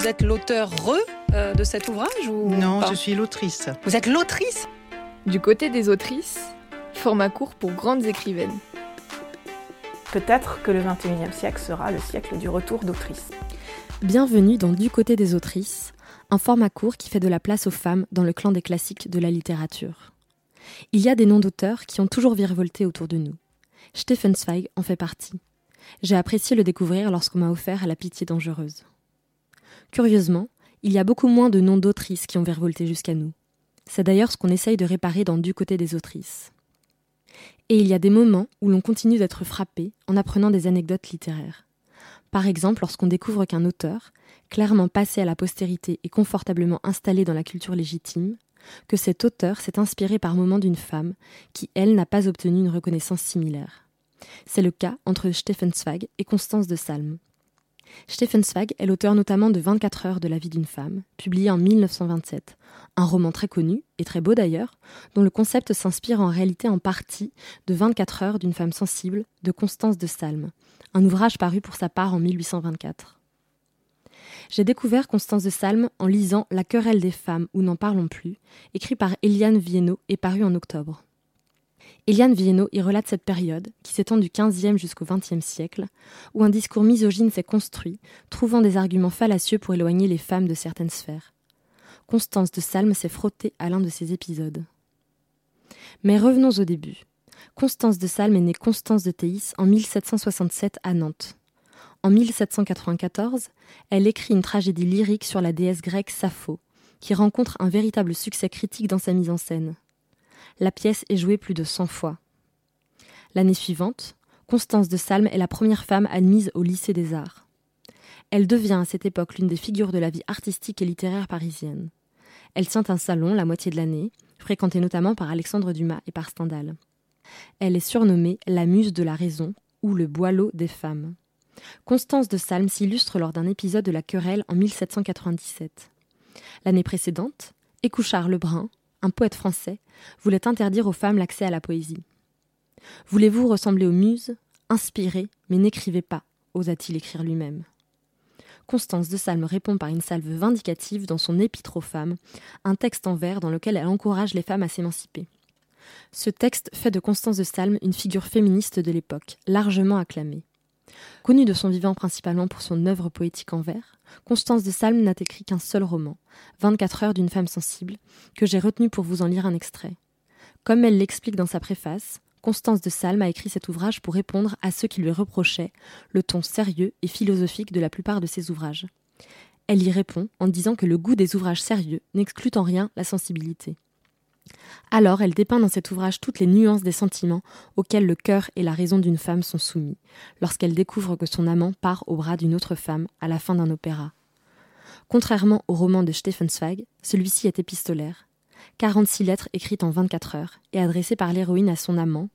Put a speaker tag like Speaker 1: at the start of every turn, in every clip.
Speaker 1: Vous êtes l'auteur re euh, de cet ouvrage ou
Speaker 2: Non,
Speaker 1: pas
Speaker 2: je suis l'autrice.
Speaker 1: Vous êtes l'autrice
Speaker 3: Du côté des autrices, format court pour grandes écrivaines.
Speaker 4: Peut-être que le 21e siècle sera le siècle du retour d'autrices.
Speaker 5: Bienvenue dans Du côté des autrices, un format court qui fait de la place aux femmes dans le clan des classiques de la littérature. Il y a des noms d'auteurs qui ont toujours virevolté autour de nous. Stefan Zweig en fait partie. J'ai apprécié le découvrir lorsqu'on m'a offert à la pitié dangereuse. Curieusement, il y a beaucoup moins de noms d'autrices qui ont virevolté jusqu'à nous. C'est d'ailleurs ce qu'on essaye de réparer dans Du côté des autrices. Et il y a des moments où l'on continue d'être frappé en apprenant des anecdotes littéraires. Par exemple, lorsqu'on découvre qu'un auteur, clairement passé à la postérité et confortablement installé dans la culture légitime, que cet auteur s'est inspiré par moments d'une femme qui, elle, n'a pas obtenu une reconnaissance similaire. C'est le cas entre Stefan Zweig et Constance de Salm. Stefan Zweig est l'auteur notamment de 24 heures de la vie d'une femme, publié en 1927, un roman très connu, et très beau d'ailleurs, dont le concept s'inspire en réalité en partie de 24 heures d'une femme sensible de Constance de Salm, un ouvrage paru pour sa part en 1824. J'ai découvert Constance de Salm en lisant La querelle des femmes ou n'en parlons plus, écrit par Eliane Viennot et paru en octobre. Eliane Viennot y relate cette période, qui s'étend du XVe jusqu'au XXe siècle, où un discours misogyne s'est construit, trouvant des arguments fallacieux pour éloigner les femmes de certaines sphères. Constance de Salm s'est frottée à l'un de ces épisodes. Mais revenons au début. Constance de Salm est née Constance de Théis en 1767 à Nantes. En 1794, elle écrit une tragédie lyrique sur la déesse grecque Sappho, qui rencontre un véritable succès critique dans sa mise en scène. La pièce est jouée plus de 100 fois. L'année suivante, Constance de Salm est la première femme admise au lycée des arts. Elle devient à cette époque l'une des figures de la vie artistique et littéraire parisienne. Elle tient un salon la moitié de l'année, fréquenté notamment par Alexandre Dumas et par Stendhal. Elle est surnommée la muse de la raison ou le boileau des femmes. Constance de Salm s'illustre lors d'un épisode de la querelle en 1797. L'année précédente, Écouchard Lebrun, un poète français, voulait interdire aux femmes l'accès à la poésie. Voulez-vous ressembler aux muses? Inspirez, mais n'écrivez pas, osa-t-il écrire lui-même. Constance de Salm répond par une salve vindicative dans son Épître aux femmes, un texte en vers dans lequel elle encourage les femmes à s'émanciper. Ce texte fait de Constance de Salm une figure féministe de l'époque, largement acclamée. Connue de son vivant principalement pour son œuvre poétique en vers, Constance de Salm n'a écrit qu'un seul roman, 24 heures d'une femme sensible, que j'ai retenu pour vous en lire un extrait. Comme elle l'explique dans sa préface, Constance de Salm a écrit cet ouvrage pour répondre à ceux qui lui reprochaient le ton sérieux et philosophique de la plupart de ses ouvrages. Elle y répond en disant que le goût des ouvrages sérieux n'exclut en rien la sensibilité. Alors elle dépeint dans cet ouvrage toutes les nuances des sentiments auxquels le cœur et la raison d'une femme sont soumis, lorsqu'elle découvre que son amant part au bras d'une autre femme à la fin d'un opéra. Contrairement au roman de Stefan Zweig, celui-ci est épistolaire. 46 lettres écrites en 24 heures et adressées par l'héroïne à son amant,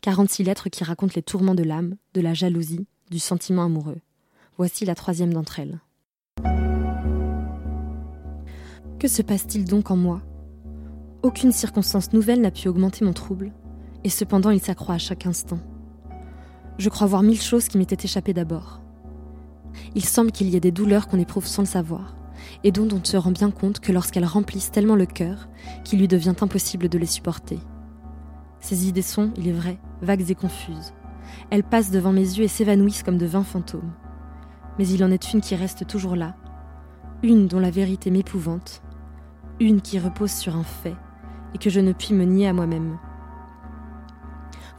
Speaker 5: 46 lettres qui racontent les tourments de l'âme, de la jalousie, du sentiment amoureux. Voici la troisième d'entre elles. Que se passe-t-il donc en moi? Aucune circonstance nouvelle n'a pu augmenter mon trouble, et cependant il s'accroît à chaque instant. Je crois voir mille choses qui m'étaient échappées d'abord. Il semble qu'il y ait des douleurs qu'on éprouve sans le savoir, et dont on ne se rend bien compte que lorsqu'elles remplissent tellement le cœur qu'il lui devient impossible de les supporter. Ces idées sont, il est vrai, vagues et confuses. Elles passent devant mes yeux et s'évanouissent comme de vains fantômes. Mais il en est une qui reste toujours là, une dont la vérité m'épouvante, une qui repose sur un fait, et que je ne puis me nier à moi-même.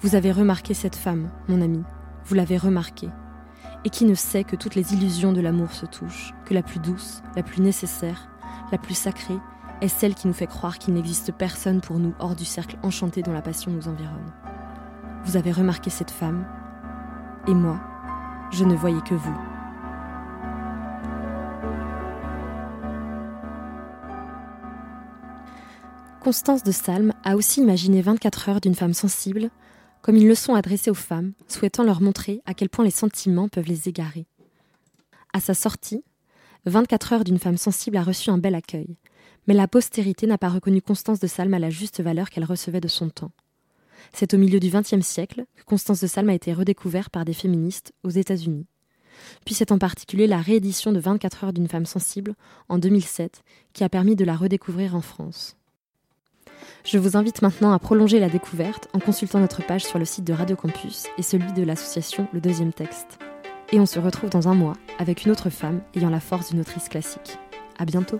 Speaker 5: Vous avez remarqué cette femme, mon ami, vous l'avez remarquée, et qui ne sait que toutes les illusions de l'amour se touchent, que la plus douce, la plus nécessaire, la plus sacrée, est celle qui nous fait croire qu'il n'existe personne pour nous hors du cercle enchanté dont la passion nous environne. Vous avez remarqué cette femme, et moi, je ne voyais que vous. Constance de Salm a aussi imaginé 24 heures d'une femme sensible, comme ils le sont adressés aux femmes, souhaitant leur montrer à quel point les sentiments peuvent les égarer. À sa sortie, 24 heures d'une femme sensible a reçu un bel accueil, mais la postérité n'a pas reconnu Constance de Salm à la juste valeur qu'elle recevait de son temps. C'est au milieu du XXe siècle que Constance de Salm a été redécouverte par des féministes aux États-Unis. puis c'est en particulier la réédition de 24 heures d'une femme sensible en 2007 qui a permis de la redécouvrir en France. Je vous invite maintenant à prolonger la découverte en consultant notre page sur le site de Radio Campus et celui de l'association Le Deuxième Texte. Et on se retrouve dans un mois avec une autre femme ayant la force d'une autrice classique. À bientôt!